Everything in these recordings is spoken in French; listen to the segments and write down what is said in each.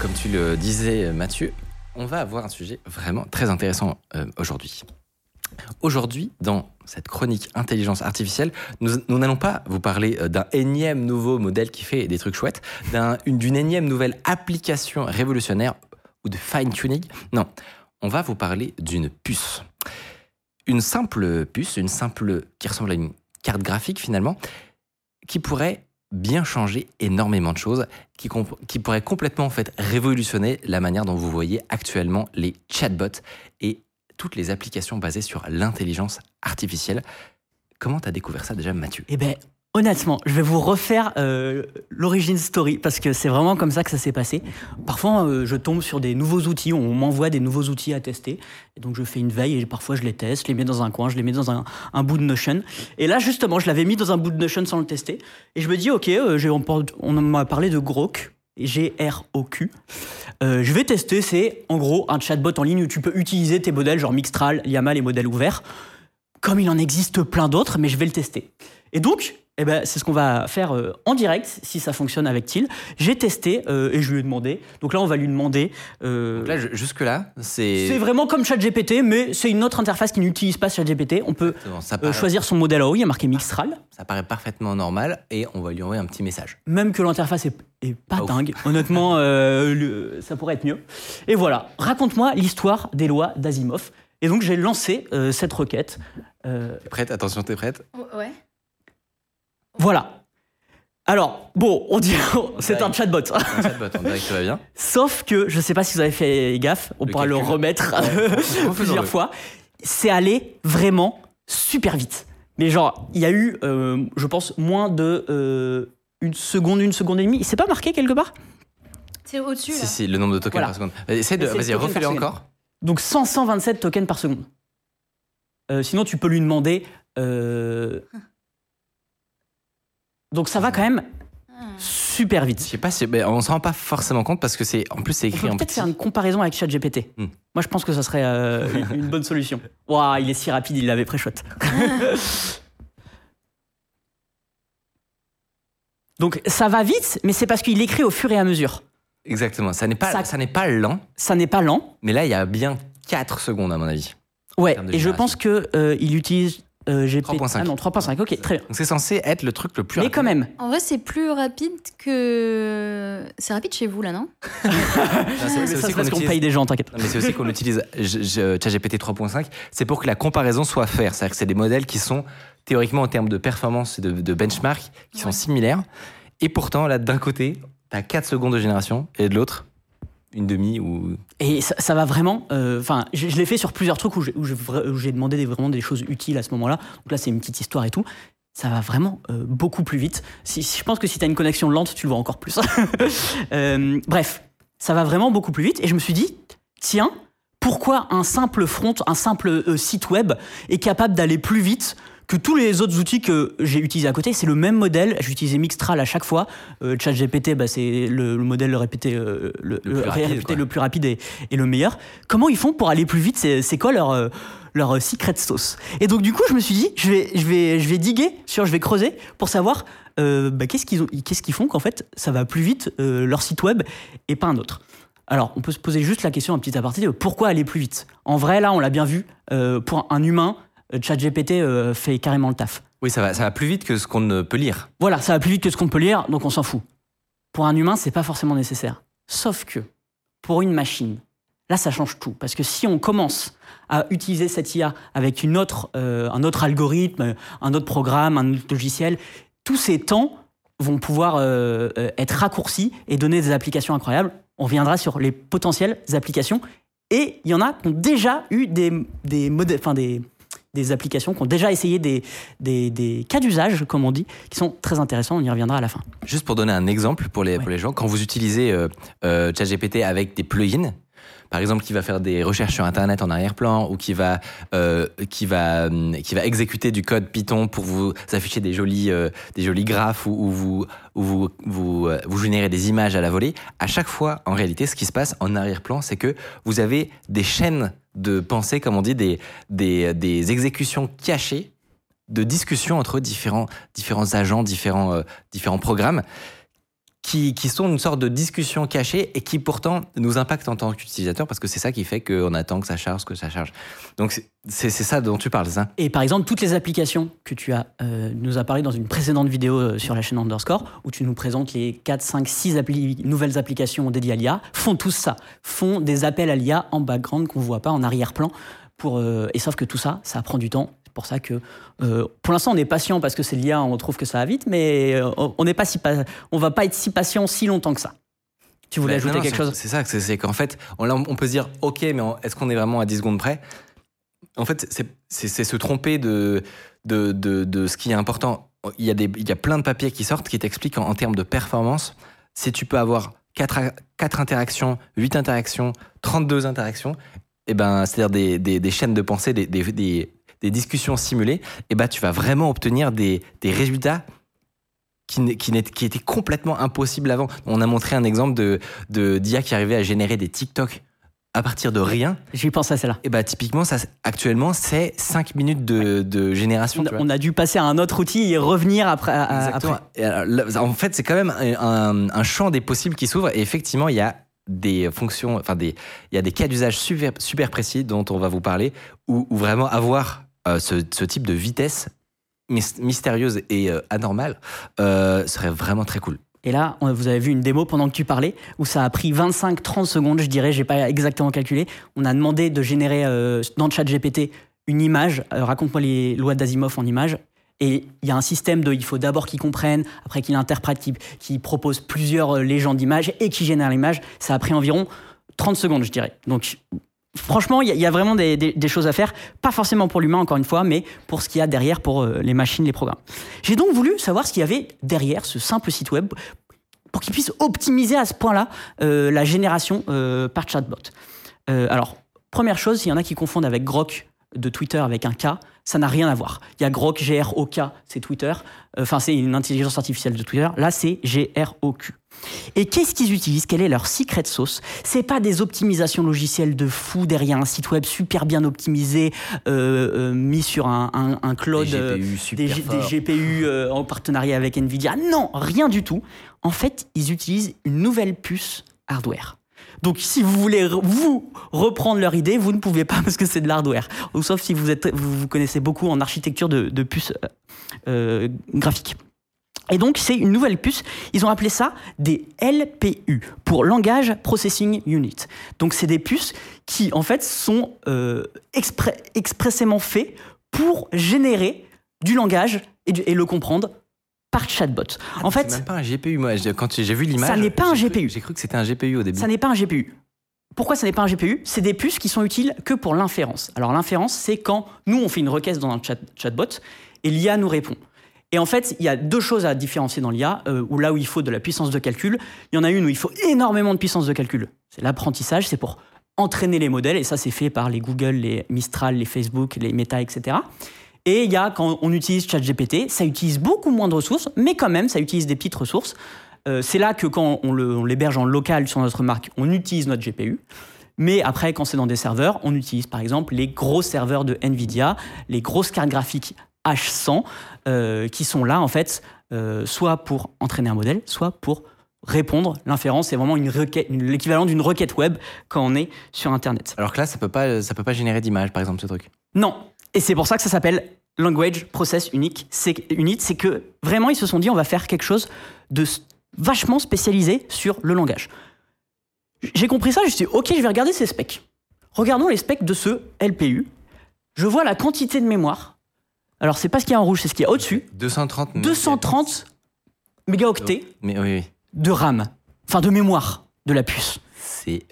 Comme tu le disais, Mathieu, on va avoir un sujet vraiment très intéressant euh, aujourd'hui. Aujourd'hui, dans cette chronique intelligence artificielle, nous n'allons pas vous parler euh, d'un énième nouveau modèle qui fait des trucs chouettes, d'un- une- d'une énième nouvelle application révolutionnaire ou de fine-tuning. Non, on va vous parler d'une puce. Une simple puce, une simple qui ressemble à une carte graphique finalement, qui pourrait bien changer énormément de choses, qui, qui pourrait complètement en fait révolutionner la manière dont vous voyez actuellement les chatbots et toutes les applications basées sur l'intelligence artificielle. Comment t'as découvert ça déjà, Mathieu? Eh ben, honnêtement, je vais vous refaire euh, l'origine story parce que c'est vraiment comme ça que ça s'est passé. Parfois, euh, je tombe sur des nouveaux outils, on m'envoie des nouveaux outils à tester. Donc, je fais une veille et parfois je les teste, je les mets dans un coin, je les mets dans un, bout de Notion. Et là, justement, je l'avais mis dans un bout de Notion sans le tester. Et je me dis, OK, euh, on, m'a parlé de Grok. G-R-O-Q. Euh, je vais tester, c'est en gros un chatbot en ligne où tu peux utiliser tes modèles, genre Mixtral, Llama, les modèles ouverts comme il en existe plein d'autres, mais je vais le tester. Et donc, eh ben, c'est ce qu'on va faire euh, en direct, si ça fonctionne avec Thiel. J'ai testé euh, et je lui ai demandé. Donc là, on va lui demander. euh, Donc là, jusque-là, c'est... c'est vraiment comme ChatGPT, mais c'est une autre interface qui n'utilise pas ChatGPT. On peut ça, euh, paraît, choisir son modèle en haut, il y a marqué Mixtral. ça paraît parfaitement normal et on va lui envoyer un petit message. Même que l'interface est, est pas dingue. Honnêtement, euh, le- ça pourrait être mieux. Et voilà, raconte-moi l'histoire des lois d'Asimov. Et donc, j'ai lancé euh, cette requête. Euh, T'es prête? Attention, t'es prête? Ouais. Voilà. Alors, bon, on dit c'est un chatbot. Un chatbot, on dirait que tout va bien. Sauf que, je sais pas si vous avez fait gaffe, on Le pourra le remettre plusieurs fois. C'est allé vraiment super vite. Mais genre, il y a eu, euh, je pense, moins de euh, une seconde, une seconde et demie. C'est pas marqué quelque part? C'est au-dessus, Si, là. si, le nombre de tokens Voilà. par seconde. Essaye de... Vas-y, refais-le encore. Donc 100, 127 tokens par seconde. Euh, sinon, tu peux lui demander. Donc ça va quand même super Je vite. sais pas si... on s'en rend pas forcément compte parce que c'est... En plus, c'est On écrit peut en peut-être petit. faire une comparaison avec ChatGPT. Hmm. Moi, je pense que ça serait euh, une bonne solution. Waouh, il est si rapide, il l'avait pré-shot. Donc, ça va vite, mais c'est parce qu'il écrit au fur et à mesure. Exactement. Ça n'est pas, Ça- ça... n'est pas lent, Ça n'est pas lent. mais là, il y a bien 4 secondes, à mon avis. Ouais, et je pense que euh, il utilise euh, GPT. 3.5. Ah non, 3.5, ok, très bien. Donc, c'est censé être le truc le plus Mais rapide. quand même, En vrai, c'est plus rapide que. C'est rapide chez vous, là, non? Non, c'est- mais c'est ça, aussi c'est qu'on parce qu'on utilise- paye des gens, t'inquiète. Non, mais c'est aussi qu'on utilise je- je- ChatGPT 3.5, c'est pour que la comparaison soit faite. C'est-à-dire que c'est des modèles qui sont théoriquement en termes de performance et de, de benchmark qui sont Ouais. similaires. Et pourtant, là, d'un côté, tu as 4 secondes de génération et de l'autre, une demi ou. Et ça, va vraiment. euh, Enfin, je, l'ai fait sur plusieurs trucs où j'ai, où j'ai demandé vraiment des choses utiles à ce moment-là. Donc là, c'est une petite histoire et tout. Ça va vraiment euh, beaucoup plus vite. Si, je pense que si tu as une connexion lente, tu le vois encore plus. Euh, bref, ça va vraiment beaucoup plus vite. Et je me suis dit, tiens, pourquoi un simple front, un simple site web est capable d'aller plus vite que tous les autres outils que j'ai utilisés à côté, c'est le même modèle. J'ai utilisé Mixtral à chaque fois. Euh, ChatGPT, bah, c'est le, le modèle répété, euh, le, Le plus euh, rapide, le plus rapide et, et le meilleur. Comment ils font pour aller plus vite? C'est quoi leur, euh, leur secret sauce? Et donc, du coup, je me suis dit, je vais, je vais, je vais diguer, sur, je vais creuser pour savoir bah, qu'est-ce qu'ils ont- qu'est-ce qu'ils font qu'en fait, ça va plus vite leur site web et pas un autre. Alors, on peut se poser juste la question, un petit aparté, de pourquoi aller plus vite? En vrai, là, on l'a bien vu, pour un humain, ChatGPT euh, fait carrément le taf. Oui, ça va, ça va plus vite que ce qu'on ne peut lire. Voilà, ça va plus vite que ce qu'on peut lire, donc on s'en fout. Pour un humain, c'est pas forcément nécessaire. Sauf que, pour une machine, là, ça change tout. Parce que si on commence à utiliser cette IA avec une autre, euh, un autre algorithme, un autre programme, un autre logiciel, tous ces temps vont pouvoir euh, euh, être raccourcis et donner des applications incroyables. On reviendra sur les potentielles applications. Et il y en a qui ont déjà eu des, des modèles, enfin des, des applications qui ont déjà essayé des, des, des cas d'usage, comme on dit, qui sont très intéressants. On y reviendra à la fin. Juste pour donner un exemple pour les, Ouais. pour les gens, quand vous utilisez euh, euh, ChatGPT avec des plugins, par exemple qui va faire des recherches sur Internet en arrière-plan ou qui va, euh, qui, va, hum, qui va exécuter du code Python pour vous afficher des jolis, euh, des jolis graphes ou, ou vous, ou vous, vous, euh, vous générez des images à la volée, à chaque fois, en réalité, ce qui se passe en arrière-plan, c'est que vous avez des chaînes de pensée, comme on dit, des, des, des exécutions cachées de discussions entre différents, différents agents, différents, euh, différents programmes qui, sont une sorte de discussion cachée et qui pourtant nous impactent en tant qu'utilisateur parce que c'est ça qui fait qu'on attend que ça charge, que ça charge. Donc c'est- ça dont tu parles, ça Et par exemple, toutes les applications que tu euh, nous as parlé dans une précédente vidéo euh, sur la chaîne Underscore, où tu nous présentes les 4, 5, 6 appli- nouvelles applications dédiées à l'IA, font tous ça, font des appels à l'IA en background qu'on ne voit pas en arrière-plan. Euh, et sauf que tout ça, ça prend du temps. C'est pour ça que, euh, pour l'instant, on est patient parce que c'est l'IA, on trouve que ça va vite, mais euh, on n'est pas si pa- on va pas être si patient si longtemps que ça. Tu voulais Bah, ajouter non, non, quelque chose? C'est ça, c'est qu'en fait, on, là, on peut se dire, ok, mais est-ce qu'on est vraiment à 10 secondes près? En fait, c'est- se tromper de, de, de, de ce qui est important. Il y, a des, il y a plein de papiers qui sortent qui t'expliquent en, en termes de performance, si tu peux avoir 4, interactions, 8 interactions, 32 interactions, et ben, c'est-à-dire des, des, des chaînes de pensée, des, des, des, discussions simulées, et ben, tu vas vraiment obtenir des, des résultats qui, qui, qui étaient complètement impossibles avant. On a montré un exemple de de- d'IA qui arrivait à générer des TikTok à partir de rien. J'y pense à celle-là. Et bah typiquement, ça, actuellement, c'est 5 minutes de, de génération. On, a dû passer à un autre outil et revenir après. à- à- Exactement. après. Et alors, là, en fait, c'est quand même un, un- champ des possibles qui s'ouvre. Et effectivement, il y a des fonctions, enfin des, il y a des cas d'usage super, super précis dont on va vous parler, où, où vraiment avoir ce, ce type de vitesse mys- mystérieuse et euh, anormale euh, serait vraiment très cool. Et là, vous avez vu une démo pendant que tu parlais, où ça a pris 25-30 secondes, je dirais, j'ai pas exactement calculé. On a demandé de générer euh, dans le chat GPT une image, euh, raconte-moi les lois d'Asimov en image. Et il y a un système de, il faut d'abord qu'il comprenne, après qu'il interprète, qu'il qu'il propose plusieurs euh, légendes d'images et qu'il génère l'image. Ça a pris environ 30 secondes, je dirais. Donc, franchement, il y, a- vraiment des, choses à faire. Pas forcément pour l'humain, encore une fois, mais pour ce qu'il y a derrière pour euh, les machines, les programmes. J'ai donc voulu savoir ce qu'il y avait derrière ce simple site web pour qu'ils puissent optimiser à ce point-là euh, la génération euh, par chatbot. Alors, première chose, il y en a qui confondent avec Grok de Twitter avec un K, ça n'a rien à voir. Il y a Grok, G-R-O-K, c'est Twitter, enfin c'est une intelligence artificielle de Twitter, là c'est G-R-O-Q. Et qu'est-ce qu'ils utilisent? Quelle est leur secret sauce? C'est pas des optimisations logicielles de fou derrière un site web super bien optimisé, euh, euh, mis sur un, un, un cloud Des euh, GPU super des, G- des forts. GPU en partenariat avec Nvidia. Non, rien du tout. En fait, ils utilisent une nouvelle puce hardware. Donc, si vous voulez vous reprendre leur idée, vous ne pouvez pas parce que c'est de l'hardware. Ou sauf si vous, êtes, vous, vous connaissez beaucoup en architecture de, de puces euh, graphiques. Et donc, c'est une nouvelle puce. Ils ont appelé ça des LPU, pour Language Processing Unit. Donc, c'est des puces qui, en fait, sont euh, expressément faits pour générer du langage et, du- et le comprendre par chatbot. en C'est fait, même pas un GPU. Moi, quand j'ai vu l'image, Ça n'est pas un GPU. J'ai cru que c'était un GPU au début. ça n'est pas un GPU. Pourquoi ça n'est pas un GPU C'est des puces qui sont utiles que pour l'inférence. Alors l'inférence, c'est quand nous, on fait une requête dans un chat, chatbot et l'IA nous répond. Et en fait, il y a deux choses à différencier dans l'IA, euh, où là où il faut de la puissance de calcul, il y en a une où il faut énormément de puissance de calcul. C'est l'apprentissage, c'est pour entraîner les modèles, et ça c'est fait par les Google, les Mistral, les Facebook, les Meta, etc. Et il y a quand on utilise ChatGPT, ça utilise beaucoup moins de ressources, mais quand même, ça utilise des petites ressources. Euh, c'est là que quand on l'héberge en local sur notre marque, on utilise notre GPU. Mais après, quand c'est dans des serveurs, on utilise par exemple les gros serveurs de Nvidia, les grosses cartes graphiques H100, euh, qui sont là en fait, euh, soit pour entraîner un modèle, soit pour répondre. L'inférence, c'est vraiment une requête, l'équivalent d'une requête web quand on est sur Internet. Alors que là, ça peut pas, ça peut pas générer d'image, par exemple, ce truc. Non. Et c'est pour ça que ça s'appelle Language Process Unique. C'est Unit, c'est que vraiment ils se sont dit on va faire quelque chose de vachement spécialisé sur le langage. J'ai compris ça, je me suis dit ok, je vais regarder ces specs. Regardons les specs de ce LPU. Je vois la quantité de mémoire. Alors c'est pas ce qu'il y a en rouge, c'est ce qu'il y a au-dessus. 230. 230 mégaoctets Mais oui, oui. de RAM, enfin de mémoire de la puce. C'est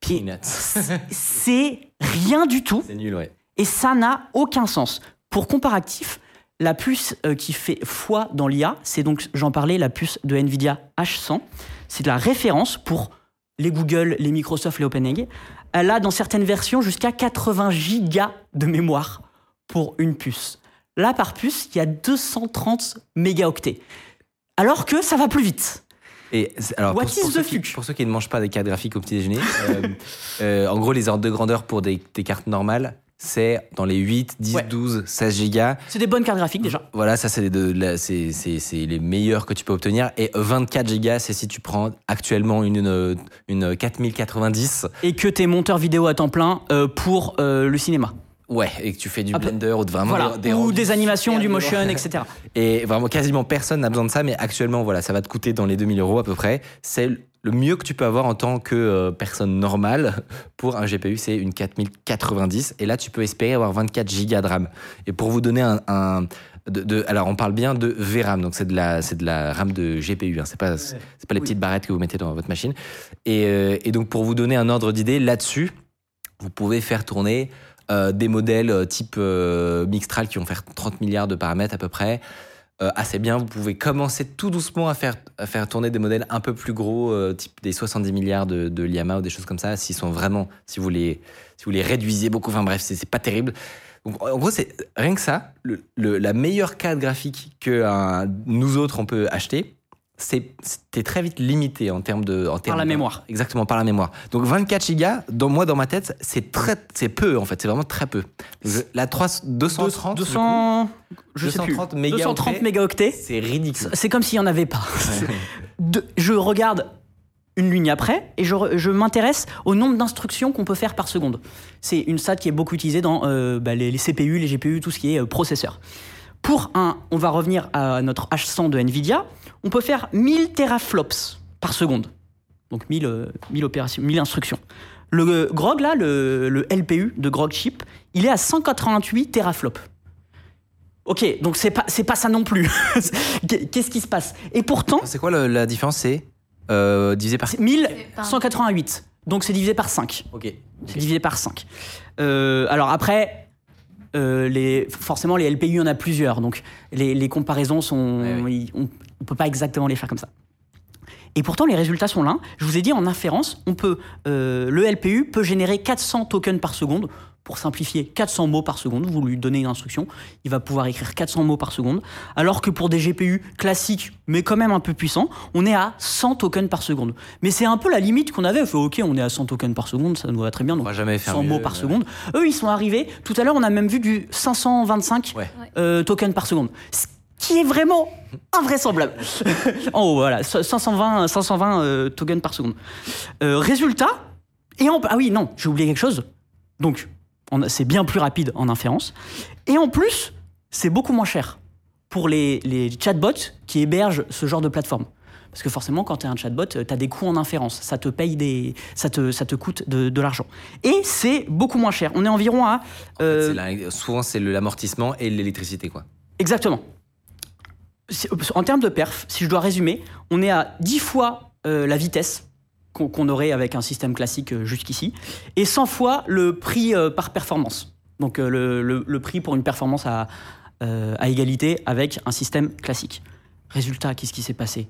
Qui- peanuts. C'est rien du tout. C'est nul, ouais. Et ça n'a aucun sens. Pour comparatif, la puce euh, qui fait foi dans l'IA, c'est donc, j'en parlais, la puce de NVIDIA H100. C'est de la référence pour les Google, les Microsoft, les OpenAI. Elle a dans certaines versions jusqu'à 80 gigas de mémoire pour une puce. Là, par puce, il y a 230 mégaoctets. Alors que ça va plus vite. Et c'est- alors, What pour, is pour the ceux qui, fuck pour ceux qui ne mangent pas des cartes graphiques au petit déjeuner, euh, euh, en gros, les ordres de grandeur pour des, des cartes normales, c'est dans les 8, 10, Ouais. 12, 16 gigas. C'est des bonnes cartes graphiques déjà. Voilà, ça, c'est les meilleurs que tu peux obtenir. Et 24 gigas, c'est si tu prends actuellement une, une, une 4090. Et que t'es monteur vidéo à temps plein euh, pour le cinéma. Ouais, et que tu fais du Blender ou de vraiment voilà. des, des Ou des animations, du motion, etc. Et vraiment, quasiment personne n'a besoin de ça, mais actuellement, voilà, ça va te coûter dans les 2000 euros à peu près. C'est le mieux que tu peux avoir en tant que euh, personne normale pour un GPU, c'est une 4090. Et là, tu peux espérer avoir 24 gigas de RAM. Et pour vous donner un. un- de, de- alors, on parle bien de VRAM, donc c'est de la, c'est de la RAM de GPU. Hein, c'est pas, c'est pas les petites barrettes que vous mettez dans votre machine. Et, euh, et donc, pour vous donner un ordre d'idée là-dessus, vous pouvez faire tourner des modèles euh, type euh, Mixtral qui vont faire 30 milliards de paramètres à peu près. Euh, assez bien, vous pouvez commencer tout doucement à faire, à faire tourner des modèles un peu plus gros, euh, type des 70 milliards de, de Llama ou des choses comme ça, s'ils sont vraiment, si vous les, si vous les réduisez beaucoup, enfin bref, c'est pas terrible. En gros, c'est rien que ça, le- la meilleure carte graphique que nous autres on peut acheter, c'est t'es très vite limité en termes de en termes la de- mémoire. Exactement par la mémoire. Donc 24 gigas, dans moi dans ma tête, c'est très c'est peu en fait, c'est vraiment très peu. Je- la 3 230 du coup, 200, je sais plus. 230 mégaoctets. 230 mégaoctets. c'est ridicule. C'est comme s'il n'y en avait pas. De- je regarde une ligne après et je, je m'intéresse au nombre d'instructions qu'on peut faire par seconde. C'est une stat qui est beaucoup utilisée dans euh, bah, les, les CPU, les GPU, tout ce qui est euh, processeur. Pour un, on va revenir à notre H100 de Nvidia, on peut faire 1000 teraflops par seconde. Donc 1000, euh, 1000 opérations, 1000 instructions. Le GROG, là, le, le LPU de GROG Chip, il est à 188 teraflops. Ok, donc c'est pas, c'est pas ça non plus. Qu'est-ce qui se passe? Et pourtant, C'est quoi le- la différence? C'est euh, divisé par c'est 1188. Donc c'est divisé par 5. Ok. C'est divisé par 5. Euh, alors après, euh, les, forcément, les LPU, il y en a plusieurs. Donc les, les comparaisons sont. Ouais, ils- on ne peut pas exactement les faire comme ça. Et pourtant, les résultats sont là. Je vous ai dit en inférence, on peut, euh, le LPU peut générer 400 tokens par seconde. Pour simplifier, 400 mots par seconde. Vous lui donnez une instruction, il va pouvoir écrire 400 mots par seconde. Alors que pour des GPU classiques, mais quand même un peu puissants, on est à 100 tokens par seconde. Mais c'est un peu la limite qu'on avait. On fait, ok, on est à 100 tokens par seconde, ça nous va très bien. On va jamais faire 100 mieux, mots par seconde. Eux, ils sont arrivés. Tout à l'heure, on a même vu du 525 Ouais. euh, tokens par seconde. Qui est vraiment invraisemblable. en haut, voilà. 520, 520 euh, tokens par seconde. Euh, résultat. Et en, ah oui, non, j'ai oublié quelque chose. Donc, c'est bien plus rapide en inférence. Et en plus, c'est beaucoup moins cher pour les, les chatbots qui hébergent ce genre de plateforme. Parce que forcément, quand tu es un chatbot, tu as des coûts en inférence. Ça te paye des. Ça te, ça te coûte de, de l'argent. Et c'est beaucoup moins cher. On est environ à. euh, la- souvent c'est le- l'amortissement et l'électricité quoi. Exactement. En termes de perf, si je dois résumer, on est à 10 fois euh, la vitesse qu'on aurait avec un système classique euh, jusqu'ici, et 100 fois le prix euh, par performance. Donc le, le- le prix pour une performance à, à égalité avec un système classique. Résultat, qu'est-ce qui s'est passé?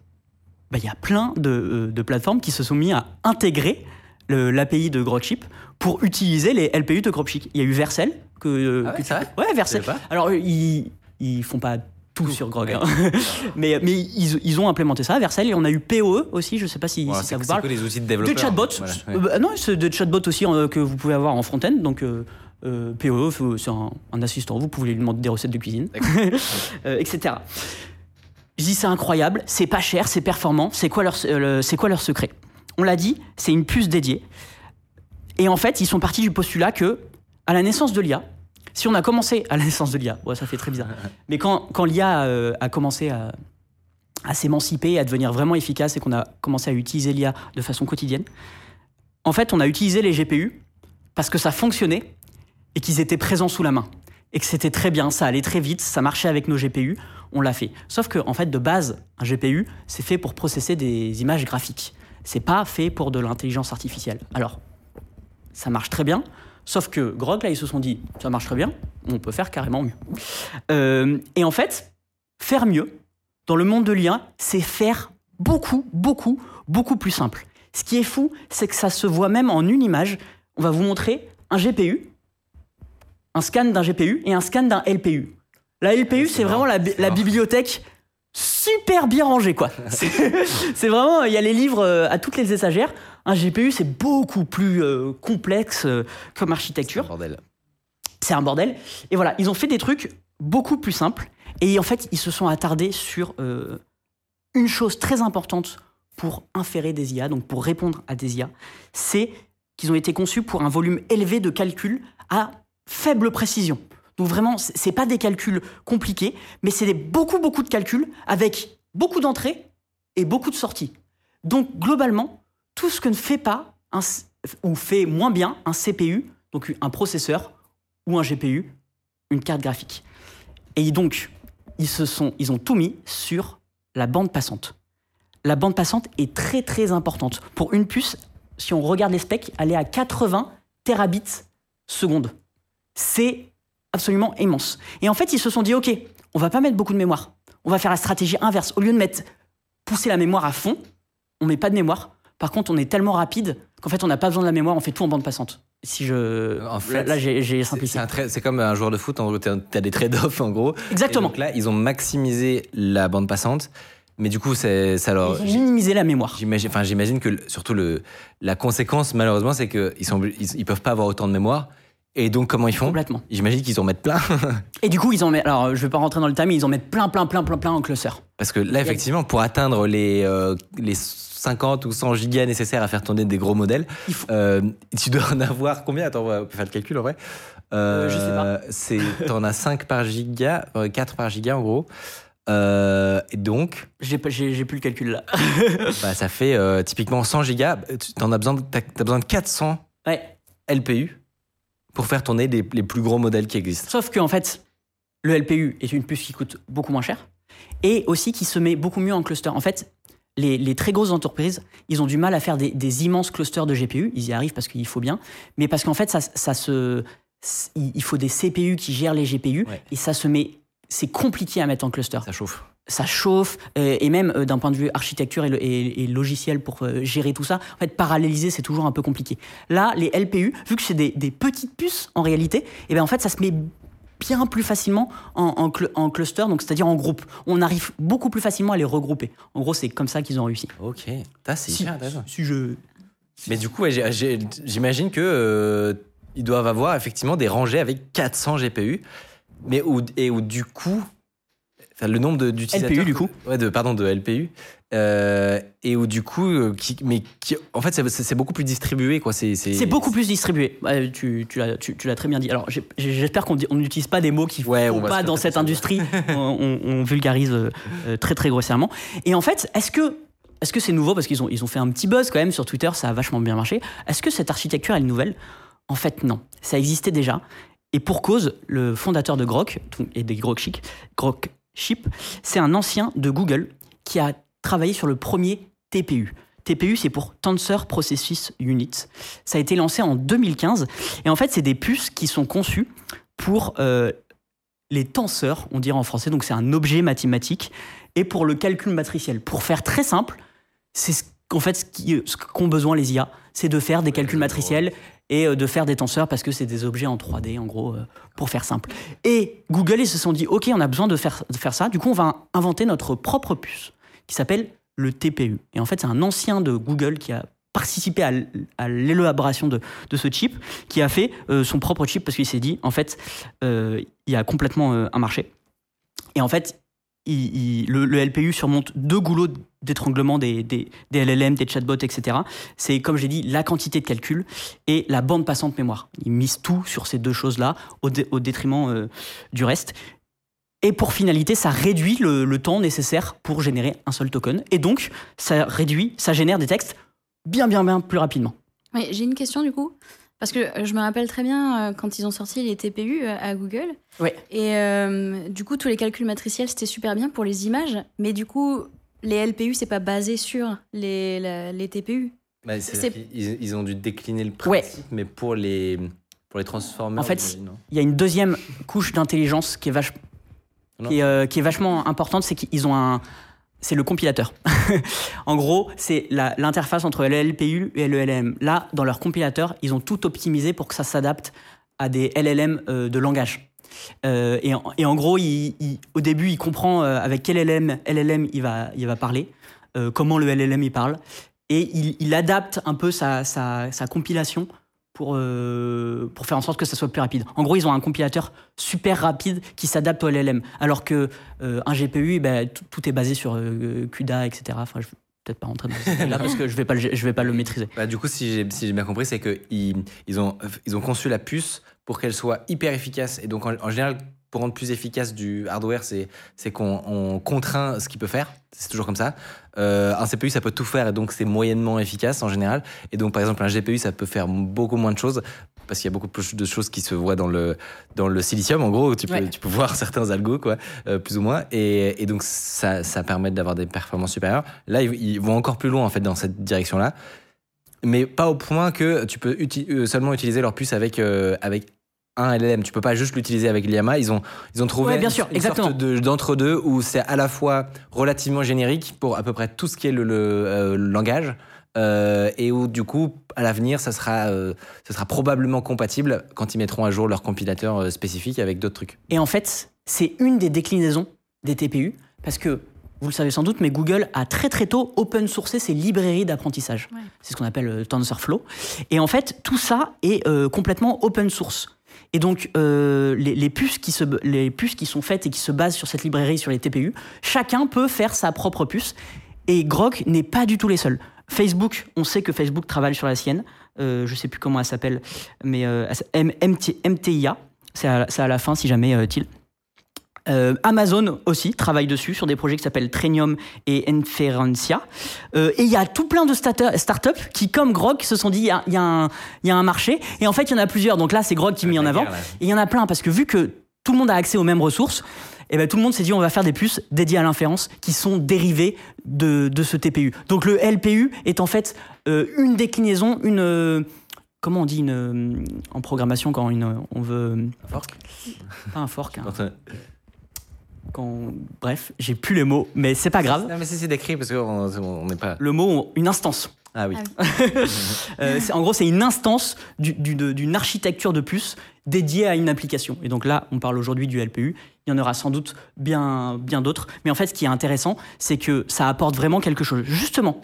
Bah, Il y a plein de, de plateformes qui se sont mis à intégrer l'API de Grokchip pour utiliser les LPU de Grokchip. Il y a eu Vercel. Que, Ah ouais, que tu- Ouais, Vercel. Alors, ils, ils font pas tout, sur Grog. hein. mais mais ils, ils ont implémenté ça, Vercel. Et on a eu POE aussi, je sais pas si, Voilà, si c'est ça vous parle. que les outils de développeur. Des chatbots. Voilà, Euh, bah, non, c'est des chatbots aussi euh, que vous pouvez avoir en front-end. Donc, euh, euh, POE, c'est un, un assistant. Vous pouvez lui demander des recettes de cuisine, etc. Je dis c'est incroyable, c'est pas cher, c'est performant. C'est quoi leur, c'est quoi leur secret? On l'a dit, c'est une puce dédiée. Et en fait, ils sont partis du postulat que, à la naissance de l'IA, si on a commencé à la naissance de l'IA, ouais, ça fait très bizarre, mais quand, quand l'IA euh, a commencé à, à s'émanciper, à devenir vraiment efficace et qu'on a commencé à utiliser l'IA de façon quotidienne, en fait, on a utilisé les GPU parce que ça fonctionnait et qu'ils étaient présents sous la main. Et que c'était très bien, ça allait très vite, ça marchait avec nos GPU, on l'a fait. Sauf que, en fait, de base, un GPU, c'est fait pour processer des images graphiques. C'est pas fait pour de l'intelligence artificielle. Alors, ça marche très bien. Sauf que Grok, là, ils se sont dit, ça marche très bien, on peut faire carrément mieux. Euh, et en fait, faire mieux, dans le monde de l'IA, c'est faire beaucoup, beaucoup, beaucoup plus simple. Ce qui est fou, c'est que ça se voit même en une image. On va vous montrer un GPU, un scan d'un GPU et un scan d'un LPU. La LPU, c'est vraiment la, la bibliothèque super bien rangée, quoi. C'est c'est vraiment, il y a les livres euh, à toutes les étagères. Un GPU, c'est beaucoup plus euh, complexe euh, comme architecture Bordel. c'est un bordel. Et voilà, ils ont fait des trucs beaucoup plus simples. Et en fait, ils se sont attardés sur euh, une chose très importante pour inférer des IA, donc pour répondre à des IA. C'est qu'ils ont été conçus pour un volume élevé de calculs à faible précision. Donc vraiment, c'est c'est pas des calculs compliqués, mais c'est beaucoup, beaucoup de calculs avec beaucoup d'entrées et beaucoup de sorties. Donc globalement, tout ce que ne fait pas un, ou fait moins bien un CPU, donc un processeur ou un GPU, une carte graphique. Et donc, ils, ont tout mis sur la bande passante. La bande passante est très très importante. Pour une puce, si on regarde les specs, elle est à 80 terabits seconde. C'est absolument immense. Et en fait, ils se sont dit, OK, on va pas mettre beaucoup de mémoire. On va faire la stratégie inverse. Au lieu de mettre pousser la mémoire à fond, on met pas de mémoire. Par contre, on est tellement rapide qu'en fait, on n'a pas besoin de la mémoire, on fait tout en bande passante. Si je. En fait, là, là, j'ai simplifié. C'est comme un joueur de foot, en gros, t'as des trade-offs en gros. Exactement. Et donc là, ils ont maximisé la bande passante, mais du coup, c'est ça leur. Ils ont minimisé la mémoire. J'imagine, enfin, j'imagine que surtout le, la conséquence, malheureusement, c'est qu'ils ils, ils peuvent pas avoir autant de mémoire. Et donc, comment ils font? Complètement. J'imagine qu'ils en mettent plein. Et du coup, ils en mettent. Alors, je vais pas rentrer dans le mais ils en mettent plein, plein, plein, plein, plein en cluster. Parce que là, effectivement, pour atteindre les, euh, les 50 ou 100 gigas nécessaires à faire tourner des gros modèles, faut- euh, tu dois en avoir combien? Attends, on va faire le calcul en vrai. Euh, je sais pas. C'est, t'en as 5 par giga, euh, 4 par giga en gros. Euh, et donc, J'ai pas- j'ai j'ai plus le calcul là. bah, ça fait euh, typiquement 100 gigas. Tu en as besoin, de, besoin de 400 ouais. LPU pour faire tourner les, les plus gros modèles qui existent. Sauf que en fait, le LPU est une puce qui coûte beaucoup moins cher et aussi qui se met beaucoup mieux en cluster. En fait, les, les très grosses entreprises, ils ont du mal à faire des, des immenses clusters de GPU. Ils y arrivent parce qu'il faut bien, mais parce qu'en fait, ça, ça se, il il faut des CPU qui gèrent les GPU Ouais. et ça se met. C'est compliqué à mettre en cluster. Ça chauffe. Ça chauffe, euh, et même euh, d'un point de vue architecture et, le- et- et logiciel pour euh, gérer tout ça, en fait, paralléliser, c'est toujours un peu compliqué. Là, les LPU, vu que c'est des, des petites puces en réalité, et ben en fait, ça se met bien plus facilement en, en cl- en cluster, donc c'est-à-dire en groupe. On arrive beaucoup plus facilement à les regrouper. En gros, c'est comme ça qu'ils ont réussi. Ok, Ça, c'est Si, si je... Mais du coup, ouais, j'imagine que euh, ils doivent avoir effectivement des rangées avec 400 GPU, mais où, et où du coup, le nombre d'utilisateurs, LPU, du coup. ouais, de pardon, de LPU, euh, et où du coup, euh, qui, mais qui, en fait, c'est- beaucoup plus distribué, quoi. C'est beaucoup plus distribué. Ouais, tu tu l'as tu, tu l'as très bien dit. Alors, j'espère qu'on n'utilise pas des mots qui Ouais, font on va pas dans cette industrie. on, vulgarise euh, très très grossièrement. Et en fait, est-ce que est-ce que c'est nouveau? Parce qu'ils ont ils ont fait un petit buzz quand même sur Twitter, ça a vachement bien marché. Est-ce que cette architecture est nouvelle? En fait, non. Ça existait déjà. Et pour cause, le fondateur de Grok et des Grok Chip, Grok Chip, c'est un ancien de Google qui a travaillé sur le premier TPU. TPU, c'est pour Tensor Processus Unit. Ça a été lancé en 2015. Et en fait, c'est des puces qui sont conçues pour euh, les tenseurs, on dirait en français, donc c'est un objet mathématique, et pour le calcul matriciel. Pour faire très simple, c'est ce qu'en fait ce qu'ont besoin les IA, c'est de faire des calculs matriciels et euh, de faire des tenseurs parce que c'est des objets en 3D, en gros, euh, pour faire simple. Et Google, ils se sont dit, OK, on a besoin de faire, de faire ça, du coup, on va inventer notre propre puce qui s'appelle le TPU. Et en fait, c'est un ancien de Google qui a participé à l'élaboration de, de ce chip, qui a fait euh, son propre chip parce qu'il s'est dit, en fait, il y a complètement un marché. Et en fait, le, LPU surmonte deux goulots d'étranglement des, LLM, des chatbots, etc. C'est, comme j'ai dit, la quantité de calcul et la bande passante mémoire. Ils misent tout sur ces deux choses-là au détriment euh, du reste. Et pour finalité, ça réduit le, le temps nécessaire pour générer un seul token. Et donc, ça réduit, ça génère des textes bien, bien, bien plus rapidement. Oui, j'ai une question du coup. Parce que je me rappelle très bien euh, quand ils ont sorti les TPU euh, à Google. Ouais. Et euh, du coup, tous les calculs matriciels, c'était super bien pour les images. Mais du coup, les LPU, c'est pas basé sur les, la- les TPU. Bah, c'est- C'est- ils, ils ont dû décliner le Ouais. principe, mais pour les, Pour les transformer. En fait, il y a une deuxième couche d'intelligence qui est vache- Non. qui est, euh, qui est vachement importante, c'est qu'ils ont un, c'est le compilateur. en gros, c'est l'interface entre le et le LLM. Là, dans leur compilateur, ils ont tout optimisé pour que ça s'adapte à des LLM euh, de langage. Euh, et, en, gros, au début, il comprend euh, avec quel LLM, il, va, parler, comment le LLM il parle, et il, adapte un peu sa compilation pour, euh, pour faire en sorte que ça soit plus rapide. En gros, ils ont un compilateur super rapide qui s'adapte au LLM, alors que euh, un GPU, ben, tout, est basé sur euh, CUDA, etc. Enfin, je vais peut-être pas rentrer dans ce là parce que je vais pas, je vais pas le maîtriser. Bah, du coup, si j'ai bien compris, c'est qu'ils ils ont, ils ont conçu la puce pour qu'elle soit hyper efficace. Et donc, en général, pour rendre plus efficace du hardware, c'est qu'on on contraint ce qu'il peut faire. C'est toujours comme ça. Euh, un CPU, ça peut tout faire et donc c'est moyennement efficace en général. Et donc, par exemple, un GPU, ça peut faire beaucoup moins de choses parce qu'il y a beaucoup plus de choses qui se voient dans le, dans le silicium. En gros, tu peux, Ouais. tu peux voir certains algos, quoi, euh, plus ou moins. Et, et donc, ça, ça permet d'avoir des performances supérieures. Là, ils, ils vont encore plus loin, en fait, dans cette direction-là mais pas au point que tu peux uti- euh, seulement utiliser leur puce avec, euh, avec un LLM. Tu peux pas juste l'utiliser avec l'IAMA. Ils ont, ils ont trouvé Ouais, bien une- sûr, une exactement. sorte de- d'entre-deux où c'est à la fois relativement générique pour à peu près tout ce qui est le, le, euh, le langage. euh, et où du coup, à l'avenir, ça sera, euh, ça sera probablement compatible quand ils mettront à jour leur compilateur euh, spécifique avec d'autres trucs. Et en fait, c'est une des déclinaisons des TPU, parce que vous le savez sans doute, mais Google a très très tôt open sourcé ses librairies d'apprentissage. Ouais. C'est ce qu'on appelle euh, TensorFlow. Et en fait, tout ça est euh, complètement open source. Et donc, euh, les, puces qui se, les puces qui sont faites et qui se basent sur cette librairie, sur les TPU, chacun peut faire sa propre puce. Et Grok n'est pas du tout les seuls. Facebook, on sait que Facebook travaille sur la sienne. Euh, je sais plus comment elle s'appelle, mais euh, MTIA. C'est à, la fin, si jamais, euh, Thiel. Euh, Amazon aussi travaille dessus sur des projets qui s'appellent Trenium et Inferencia. Euh, et il y a tout plein de startups qui, comme Grok, se sont dit il y a, y un- il y a un marché. Et en fait, il y en a plusieurs. Donc là, c'est Grok qui est mis en avant. guerre. Et il y en a plein parce que vu que tout le monde a accès aux mêmes ressources, et ben tout le monde s'est dit on va faire des puces dédiées à l'inférence qui sont dérivées de, de ce TPU. Donc le LPU est en fait euh, une déclinaison, une comment on dit une, en programmation quand une, on veut Fork pas un fork, hein, quand bref j'ai plus les mots, mais c'est pas grave. Non, mais si c'est décrit parce qu'on on n'est pas. Le mot une instance. Ah oui. Ah Euh, en gros, c'est une instance du- d'une architecture de puce dédiée à une application. Et donc là, on parle aujourd'hui du LPU. Il y en aura sans doute bien, bien d'autres. Mais en fait, ce qui est intéressant, c'est que ça apporte vraiment quelque chose. Justement,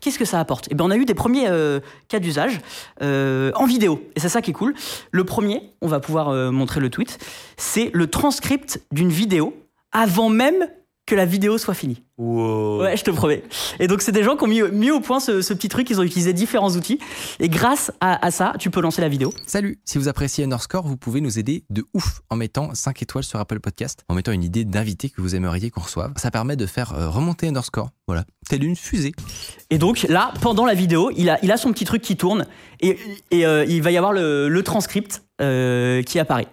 qu'est-ce que ça apporte? Eh ben, On a eu des premiers euh, cas d'usage euh, en vidéo. Et c'est ça qui est cool. Le premier, on va pouvoir euh, montrer le tweet, c'est le transcript d'une vidéo avant même que la vidéo soit finie. Wow. Ouais, je te promets. Et donc, c'est des gens qui ont mis, mis au point ce, ce petit truc. Ils ont utilisé différents outils. Et grâce à, à ça, tu peux lancer la vidéo. Salut, si vous appréciez Underscore, vous pouvez nous aider de ouf en mettant 5 étoiles sur Apple Podcast, en mettant une idée d'invité que vous aimeriez qu'on reçoive. Ça permet de faire euh, remonter Underscore, voilà, telle une fusée. Et donc, là, pendant la vidéo, il a, il a son petit truc qui tourne. Et, et, euh, il va y avoir le, le transcript euh, qui apparaît.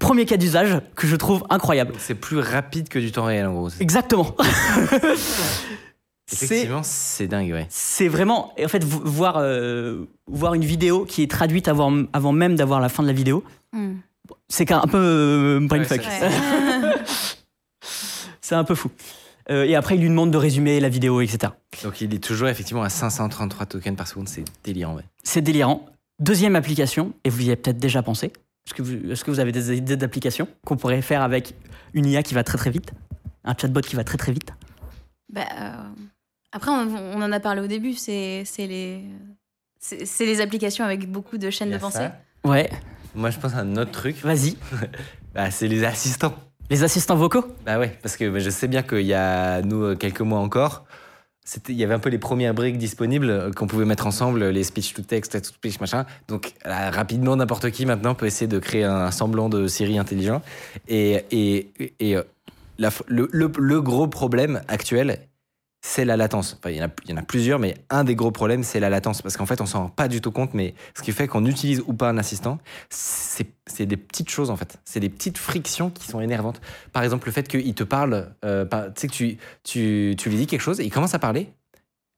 Premier cas d'usage que je trouve incroyable. C'est plus rapide que du temps réel en gros. Exactement. Effectivement, c'est dingue, ouais. c'est vraiment. et En fait, vo- voir, euh, voir une vidéo qui est traduite avant, avant même d'avoir la fin de la vidéo, Hmm. c'est un peu euh, brainfuck. Ouais, Ouais. C'est un peu fou. Euh, et après, il lui demande de résumer la vidéo, etc. Donc il est toujours effectivement à 533 tokens par seconde, c'est délirant, ouais. C'est délirant. Deuxième application, et vous y avez peut-être déjà pensé. Est-ce que, vous, est-ce que vous avez des idées d'applications qu'on pourrait faire avec une IA qui va très très vite? Un chatbot qui va très très vite? Bah, euh, après, on, on en a parlé au début, c'est c'est les, c'est c'est les applications avec beaucoup de chaînes de a pensée. Ça. Ouais, Moi je pense à un autre truc, vas-y. bah, c'est les assistants. Les assistants vocaux? Bah ouais, parce que bah, je sais bien qu'il y a, nous, euh, quelques mois encore, il y avait un peu les premières briques disponibles euh, qu'on pouvait mettre ensemble, les speech to text, text to speech, machin. Donc rapidement, n'importe qui maintenant peut essayer de créer un semblant de Siri intelligent. Et, et, et euh, la le gros problème actuel, c'est la latence. Enfin, il, y en a, il y en a plusieurs, mais un des gros problèmes, c'est la latence. Parce qu'en fait, on s'en rend pas du tout compte, mais ce qui fait qu'on utilise ou pas un assistant, c'est des petites choses, en fait. C'est des petites frictions qui sont énervantes. Par exemple, le fait qu'il te parle, euh, tu sais que tu, tu, tu lui dis quelque chose et il commence à parler,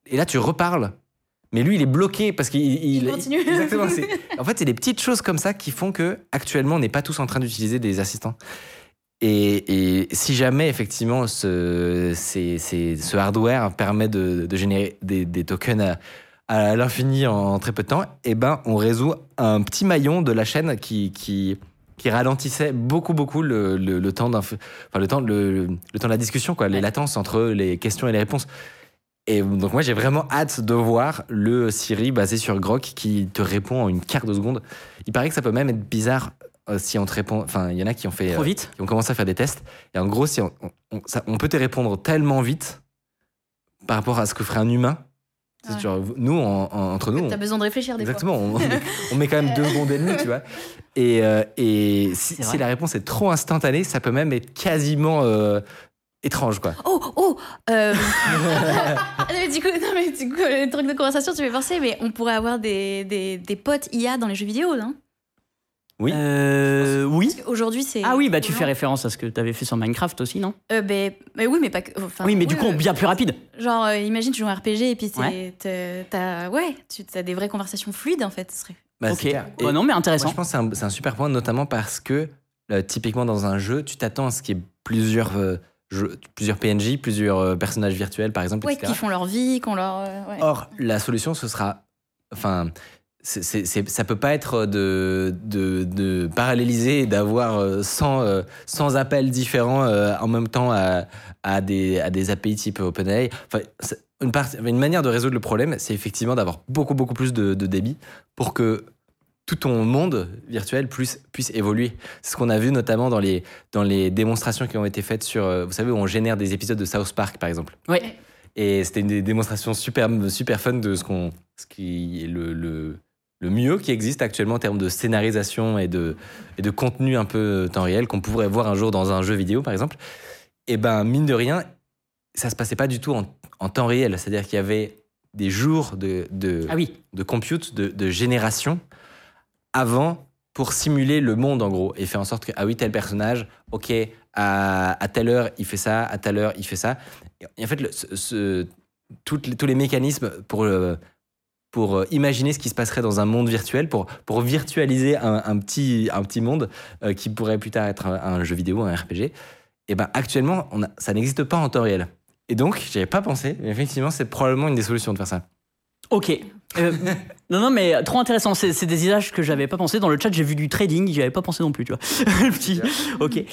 et là, tu reparles Mais lui, il est bloqué parce qu'il Il continue. Exactement. En fait, c'est des petites choses comme ça qui font que actuellement, on n'est pas tous en train d'utiliser des assistants. Et, et si jamais effectivement ce, hardware permet de, de générer des, des tokens à, à l'infini en très peu de temps, eh ben, on résout un petit maillon de la chaîne qui, qui, qui ralentissait beaucoup, beaucoup le, le, le temps, enfin, le, temps, le, le temps de la discussion, quoi, les latences entre les questions et les réponses. Et donc moi j'ai vraiment hâte de voir le Siri basé sur Grok qui te répond en une quart de seconde. Il paraît que ça peut même être bizarre euh, si on te répond. Enfin, il y en a qui ont fait, Trop euh, vite. qui ont commencé à faire des tests. Et en gros, si on, on- on- ça- on peut te répondre tellement vite par rapport à ce que ferait un humain. C'est Ouais. genre, nous, en- en- entre nous, T'as besoin de réfléchir des Exactement, on, on met quand même deux secondes et demie, tu vois. Et, euh, et si, la réponse est trop instantanée, ça peut même être quasiment euh, étrange, quoi. Oh, oh euh... Ah, mais du coup, non, mais du coup, le truc de conversation, tu m'as pensé, mais on pourrait avoir des, des, des potes IA dans les jeux vidéo, non? Oui. Euh, oui. Parce qu'aujourd'hui, c'est. Ah oui, bah tu fais référence à ce que tu avais fait sur Minecraft aussi, non? Euh, ben, mais oui, mais pas que. enfin, Oui, mais du coup, ouais, bien plus rapide. Genre, euh, imagine, tu joues un RPG et puis Ouais. t'as ouais, tu as des vraies conversations fluides en fait. Ce serait... Bah, ok. c'est clair. Et Bah non, mais moi, intéressant. je pense que c'est un, c'est un super point, notamment parce que, euh, typiquement dans un jeu, tu t'attends à ce qu'il y ait plusieurs, euh, jeux- plusieurs PNJ, plusieurs euh, personnages virtuels, par exemple, Ouais, etc. qui font leur vie, qui ont leur. euh, ouais. Or, la solution, ce sera. Enfin, c'est- c'est- ça peut pas être de, de, de paralléliser et d'avoir euh, 100, euh, 100 appels différents euh, en même temps à, à, des, à des API type OpenAI. Enfin, une, part- une manière de résoudre le problème, c'est effectivement d'avoir beaucoup, beaucoup plus de, de débit pour que tout ton monde virtuel puisse, puisse évoluer. C'est ce qu'on a vu notamment dans les, dans les démonstrations qui ont été faites sur, euh, vous savez, où on génère des épisodes de South Park, par exemple. Ouais. Et c'était une des démonstrations super, super fun de ce, qu'on, ce qui est le, le, le mieux qui existe actuellement en termes de scénarisation et de, et de contenu un peu temps réel qu'on pourrait voir un jour dans un jeu vidéo, par exemple. Et ben, mine de rien, ça se passait pas du tout en, en temps réel. C'est-à-dire qu'il y avait des jours de, de, Ah oui. de compute, de, de génération avant pour simuler le monde en gros et faire en sorte que ah oui tel personnage ok à, à telle heure il fait ça à telle heure il fait ça et en fait le- ce- ce- toutes les- tous les mécanismes pour euh, pour euh, imaginer ce qui se passerait dans un monde virtuel pour pour virtualiser un, un petit un petit monde euh, qui pourrait plus tard être un, un jeu vidéo un RPG et ben actuellement on a, ça n'existe pas en temps réel et donc j'y avais pas pensé mais effectivement c'est probablement une des solutions de faire ça Ok. Euh, non, non, mais trop intéressant. C'est des usages que j'avais pas pensé. Dans le chat, j'ai vu du trading. J'y avais pas pensé non plus, tu vois. Le petit. Ok.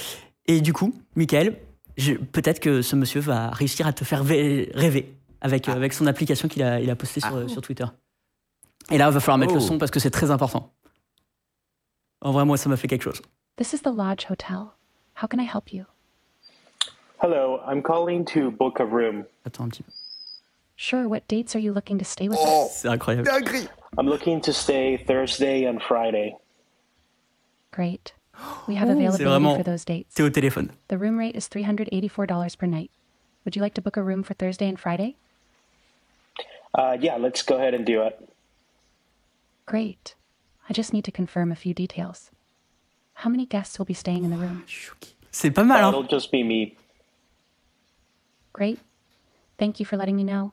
Et du coup, Michael, peut-être que ce monsieur va réussir à te faire rêver avec, euh, avec son application qu'il a, il a postée sur, Ah. sur Twitter. Et là, il va falloir mettre le Oh. son parce que c'est très important. En vrai, moi, ça m'a fait quelque chose. This is the Lodge Hotel. How can I help you? Hello, I'm calling to book a room. Attends un petit peu. Sure, what dates are you looking to stay with us? C'est incroyable. I'm looking to stay Thursday and Friday. Great. We have C'est availability vraiment- for those dates. C'est au téléphone. The room rate is $384 per night. Would you like to book a room for Thursday and Friday? Uh, yeah, let's go ahead and do it. Great. I just need to confirm a few details. How many guests will be staying in the room? C'est pas mal, hein It'll just be me. Great. Thank you for letting me know.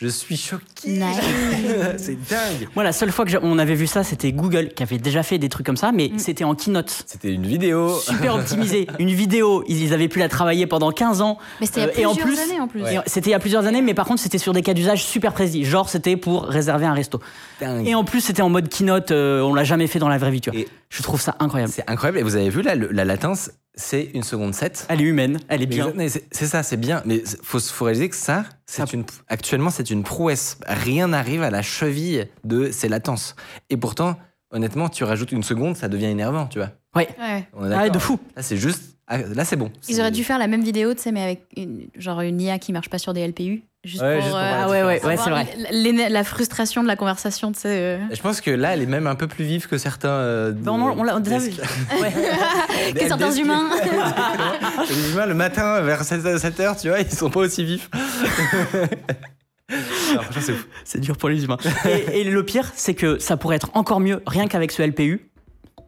Je suis choqué Nice. c'est dingue Moi, la seule fois que j'ai- on avait vu ça, c'était Google qui avait déjà fait des trucs comme ça, mais c'était en keynote. C'était une vidéo. Super optimisé. Une vidéo, ils ils avaient pu la travailler pendant 15 ans. Mais c'était il y a Euh, plusieurs plus- années en plus. C'était il y a plusieurs années, mais par contre, c'était sur des cas d'usage super précis. Genre, c'était pour réserver un resto. Dingue. Et en plus, c'était en mode keynote, euh, on l'a jamais fait dans la vraie vie, tu vois. Et- Je trouve ça incroyable. C'est incroyable. Et vous avez vu là, le- la latence, c'est une seconde 7. Elle est humaine, elle est bien. C'est ça, c'est bien. Mais c'est- faut, faut réaliser que ça, c'est une, actuellement, c'est une prouesse. Rien n'arrive à la cheville de ces latences. Et pourtant, honnêtement, tu rajoutes une seconde, ça devient énervant, tu vois. Ouais. Ouais. On est Ah, de fou. Là, c'est juste. Ah, Là, c'est bon. Ils auraient dû faire la même vidéo, tu sais, mais avec une, genre une IA qui marche pas sur des LPU. Juste Ouais, pour, juste pour euh, voir la Ah ouais, ouais, c'est vrai. La frustration de la conversation, tu sais. euh. Je pense que là, elle est même un peu plus vive que certains. euh, Ben, on, on l'a vu. Ouais. Que certains humains. Les humains, le matin, vers 7h, tu vois, ils sont pas aussi vifs. C'est dur pour les humains. Et, et le pire, c'est que ça pourrait être encore mieux rien qu'avec ce LPU,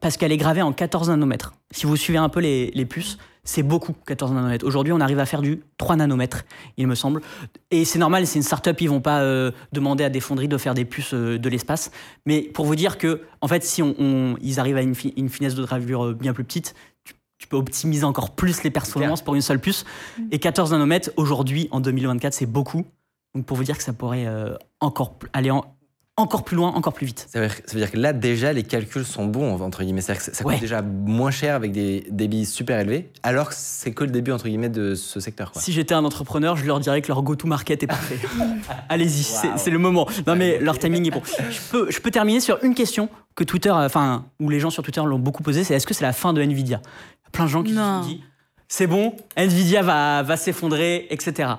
parce qu'elle est gravée en 14 nanomètres. Si vous suivez un peu les, les puces, c'est beaucoup 14 nanomètres. Aujourd'hui, on arrive à faire du 3 nanomètres, il me semble. Et c'est normal, c'est une start-up, ils vont pas euh, demander à des fonderies de faire des puces euh, de l'espace. Mais pour vous dire que, en fait, si on, on- ils arrivent à une, fi- une finesse de gravure euh, bien plus petite, tu, tu peux optimiser encore plus les performances pour une seule puce. Et 14 nanomètres, aujourd'hui, en 2024, c'est beaucoup. Donc pour vous dire que ça pourrait euh, encore aller en- encore plus loin, encore plus vite. Ça veut, ça veut dire que là, déjà, les calculs sont bons, entre guillemets. C'est-à-dire que ça Ouais. coûte déjà moins cher avec des débits super élevés, alors que c'est que le début, entre guillemets, de ce secteur. Quoi. Si j'étais un entrepreneur, je leur dirais que leur go-to-market est parfait. Allez-y, c'est- c'est le moment. Non mais leur timing est bon. Je peux, je peux terminer sur une question que Twitter, enfin, où les gens sur Twitter l'ont beaucoup posée, c'est est-ce que c'est la fin de Nvidia? Il y a plein de gens qui se dit, c'est bon, Nvidia va, va s'effondrer, etc.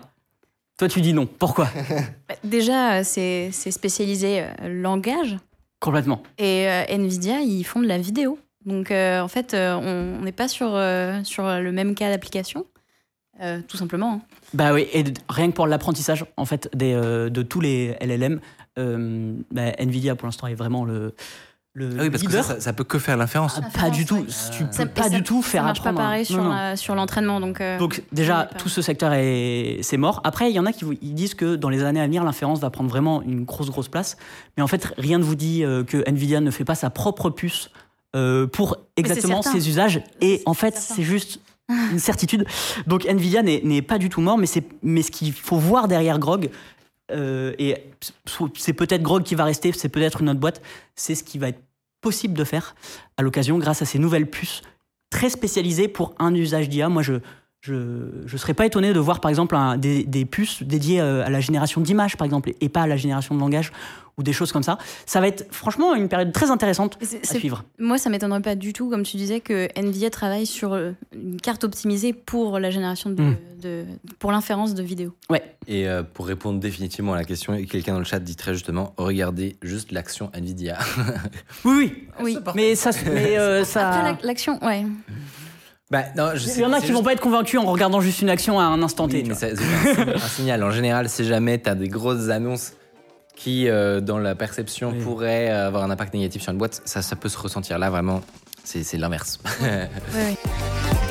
Toi, tu dis non. Pourquoi Bah, Déjà, euh, c'est spécialisé euh, langage. Complètement. Et euh, Nvidia, ils font de la vidéo. Donc, euh, en fait, euh, on n'est pas sur, sur le même cas d'application, tout simplement. hein. Bah oui, et rien que pour l'apprentissage, en fait, des, de tous les LLM, bah, Nvidia, pour l'instant, est vraiment le, le Ah oui, parce que leader. ça, ça, ça peut que faire l'inférence. Ah, pas du tout. Tu peux Ça- pas ça- du tout faire ça marche pas apprendre. un- pareil sur l'entraînement. Donc, euh, Donc déjà, pas- tout ce secteur est c'est mort. Après, il y en a qui vous- ils disent que dans les années à venir, l'inférence va prendre vraiment une grosse grosse place. Mais en fait, rien ne vous dit euh, que Nvidia ne fait pas sa propre puce euh, pour exactement ses usages. Et en fait, c'est juste une certitude. Donc Nvidia n'est n'est pas du tout mort, mais c'est mais ce qu'il faut voir derrière Grog. Euh, et c'est peut-être Grog qui va rester, c'est peut-être une autre boîte. C'est ce qui va être possible de faire à l'occasion grâce à ces nouvelles puces très spécialisées pour un usage d'IA. Moi, je je ne serais pas étonné de voir par exemple un- des, des puces dédiées euh, à la génération d'images, par exemple, et pas à la génération de langage ou des choses comme ça. Ça va être franchement une période très intéressante à suivre. Moi, ça m'étonnerait pas du tout, comme tu disais, que Nvidia travaille sur euh, une carte optimisée pour la génération de, Mm. de- pour l'inférence de vidéos. Ouais, Et euh, pour répondre définitivement à la question, quelqu'un dans le chat dit très justement regardez juste l'action Nvidia. oui, oui. Oui. Mais ça, mais, euh, ça... Après, la- l'action, ouais. Bah, non, je il y en a qui vont juste- pas être convaincus en regardant juste une action à un instant T. Oui, mais c'est un, un signal. En général, si jamais tu as des grosses annonces qui, euh, dans la perception, Oui. pourraient avoir un impact négatif sur une boîte, ça, ça peut se ressentir. Là, vraiment, c'est c'est l'inverse. Ouais, ouais.